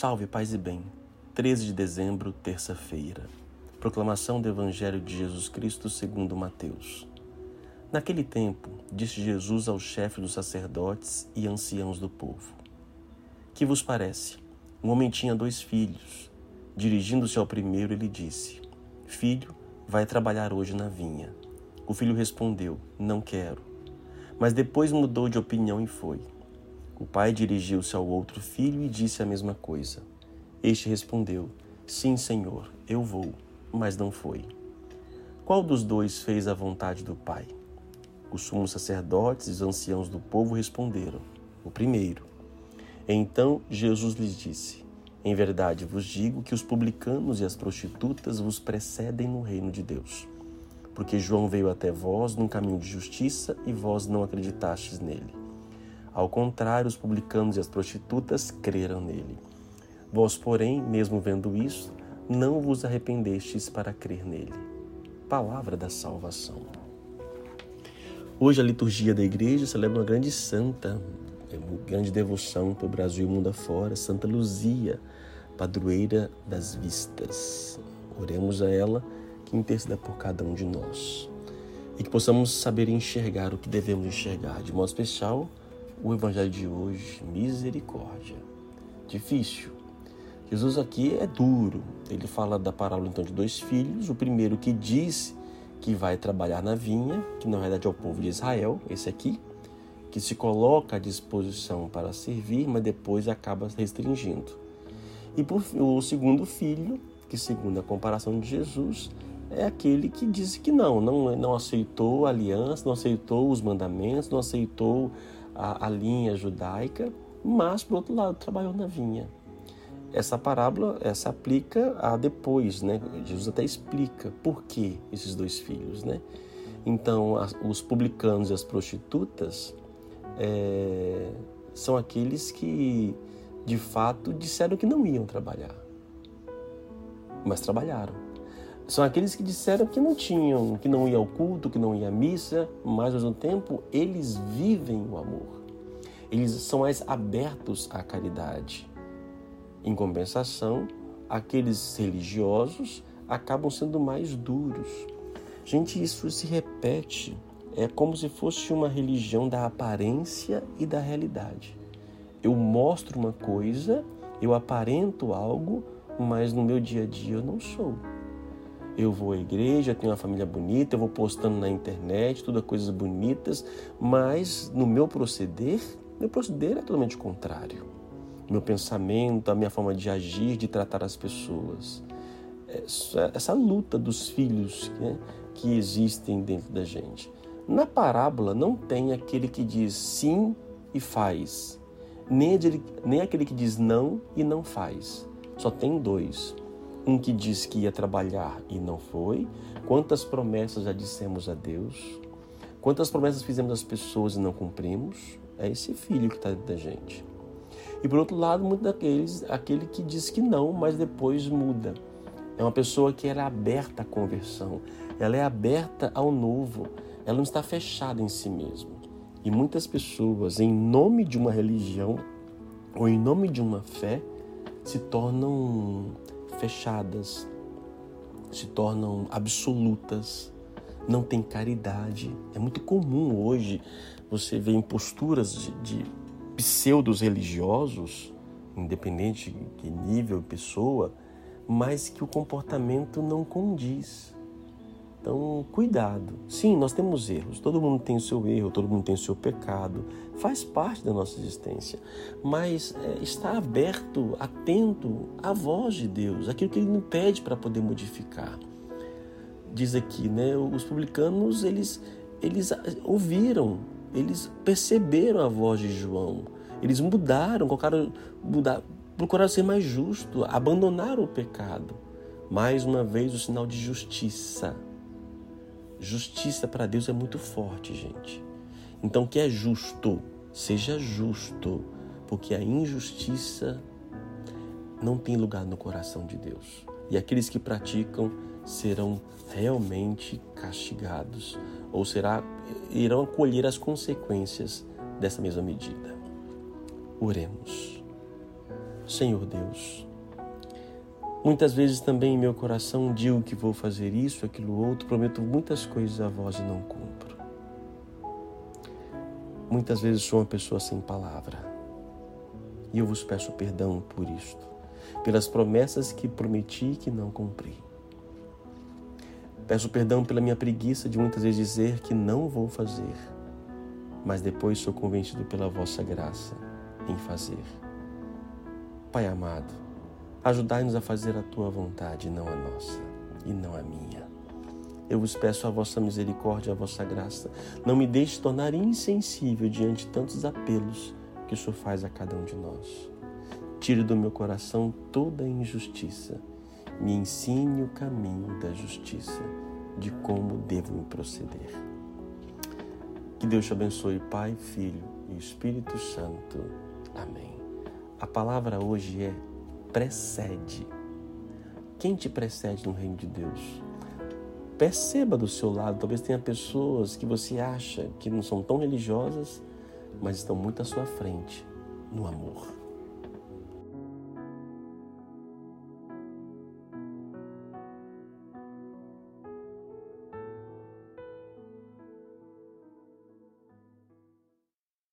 Salve, paz e bem. 13 de dezembro, terça-feira. Proclamação do Evangelho de Jesus Cristo segundo Mateus. Naquele tempo, disse Jesus aos chefes dos sacerdotes e anciãos do povo: Que vos parece? Um homem tinha dois filhos. Dirigindo-se ao primeiro, ele disse: Filho, vai trabalhar hoje na vinha. O filho respondeu: Não quero. Mas depois mudou de opinião e foi. O pai dirigiu-se ao outro filho e disse a mesma coisa. Este respondeu: Sim, senhor, eu vou, mas não foi. Qual dos dois fez a vontade do pai? Os sumos sacerdotes e os anciãos do povo responderam: O primeiro. Então Jesus lhes disse: Em verdade vos digo que os publicanos e as prostitutas vos precedem no reino de Deus. Porque João veio até vós num caminho de justiça e vós não acreditastes nele. Ao contrário, os publicanos e as prostitutas creram nele. Vós, porém, mesmo vendo isso, não vos arrependestes para crer nele. Palavra da salvação. Hoje a liturgia da igreja celebra uma grande santa, uma grande devoção para o Brasil e o mundo afora, Santa Luzia, padroeira das vistas. Oremos a ela que interceda por cada um de nós e que possamos saber enxergar o que devemos enxergar, de modo especial o evangelho de hoje, misericórdia. Difícil. Jesus aqui é duro. Ele fala da parábola então de dois filhos. O primeiro que disse que vai trabalhar na vinha, que na verdade é o povo de Israel, esse aqui, que se coloca à disposição para servir, mas depois acaba restringindo. E por, o segundo filho, que segundo a comparação de Jesus, é aquele que disse que não, não, não aceitou a aliança, não aceitou os mandamentos, não aceitou a, a linha judaica, mas, por outro lado, trabalhou na vinha. Essa parábola essa aplica a depois, né? Jesus até explica por que esses dois filhos, né? Então, as, os publicanos e as prostitutas é, são aqueles que, de fato, disseram que não iam trabalhar, mas trabalharam. São aqueles que disseram que não tinham, que não iam ao culto, que não iam à missa, mas ao mesmo tempo eles vivem o amor. Eles são mais abertos à caridade. Em compensação, aqueles religiosos acabam sendo mais duros. Gente, isso se repete. É como se fosse uma religião da aparência e da realidade. Eu mostro uma coisa, eu aparento algo, mas no meu dia a dia eu não sou eu vou à igreja, tenho uma família bonita, eu vou postando na internet, tudo coisas bonitas, mas no meu proceder, meu proceder é totalmente contrário. Meu pensamento, a minha forma de agir, de tratar as pessoas. Essa, essa luta dos filhos né, que existem dentro da gente. Na parábola não tem aquele que diz sim e faz, nem nem aquele que diz não e não faz. Só tem dois um que diz que ia trabalhar e não foi. Quantas promessas já dissemos a Deus? Quantas promessas fizemos às pessoas e não cumprimos? É esse filho que está dentro da gente. E por outro lado, muitos daqueles, aquele que diz que não, mas depois muda. É uma pessoa que era aberta à conversão, ela é aberta ao novo, ela não está fechada em si mesma. E muitas pessoas, em nome de uma religião ou em nome de uma fé, se tornam fechadas, se tornam absolutas, não tem caridade. É muito comum hoje você ver em posturas de, de pseudos religiosos, independente de nível, pessoa, mas que o comportamento não condiz. Então, cuidado. Sim, nós temos erros. Todo mundo tem o seu erro, todo mundo tem o seu pecado. Faz parte da nossa existência. Mas é, está aberto, atento à voz de Deus, aquilo que Ele nos pede para poder modificar. Diz aqui, né? Os publicanos, eles, eles ouviram, eles perceberam a voz de João. Eles mudaram, colocaram, mudar, procuraram ser mais justo, abandonaram o pecado. Mais uma vez, o sinal de justiça Justiça para Deus é muito forte, gente. Então, o que é justo, seja justo, porque a injustiça não tem lugar no coração de Deus. E aqueles que praticam serão realmente castigados, ou será irão colher as consequências dessa mesma medida. Oremos. Senhor Deus, muitas vezes também em meu coração digo que vou fazer isso, aquilo outro, prometo muitas coisas a vós e não cumpro. Muitas vezes sou uma pessoa sem palavra e eu vos peço perdão por isto, pelas promessas que prometi e que não cumpri. Peço perdão pela minha preguiça de muitas vezes dizer que não vou fazer, mas depois sou convencido pela vossa graça em fazer. Pai amado, ajudai-nos a fazer a tua vontade, não a nossa e não a minha. Eu vos peço a vossa misericórdia, a vossa graça. Não me deixe tornar insensível diante tantos apelos que o Senhor faz a cada um de nós. Tire do meu coração toda a injustiça. Me ensine o caminho da justiça, de como devo me proceder. Que Deus te abençoe, Pai, Filho e Espírito Santo. Amém. A palavra hoje é precede. Quem te precede no reino de Deus? Perceba do seu lado, talvez tenha pessoas que você acha que não são tão religiosas, mas estão muito à sua frente no amor.